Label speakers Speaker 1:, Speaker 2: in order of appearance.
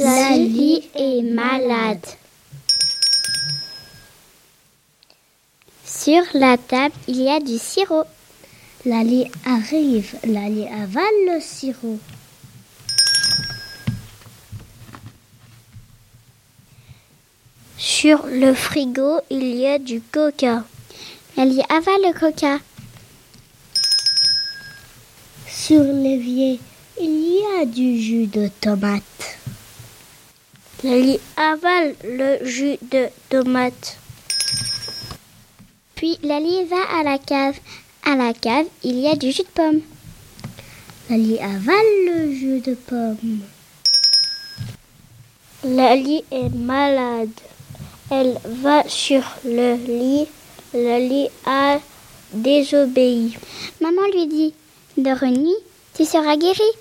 Speaker 1: Lali est malade. Sur la table, il y a du sirop.
Speaker 2: Lali arrive. Lali avale le sirop.
Speaker 1: Sur le frigo, il y a du coca. Lali avale le coca.
Speaker 2: Sur l'évier, il y a du jus de tomate.
Speaker 1: Lali avale le jus de tomate. Puis Lali va à la cave. À la cave, il y a du jus de pomme.
Speaker 2: Lali avale le jus de pomme.
Speaker 1: Lali est malade. Elle va sur le lit. Lali a désobéi. Maman lui dit, nuit, tu seras guérie.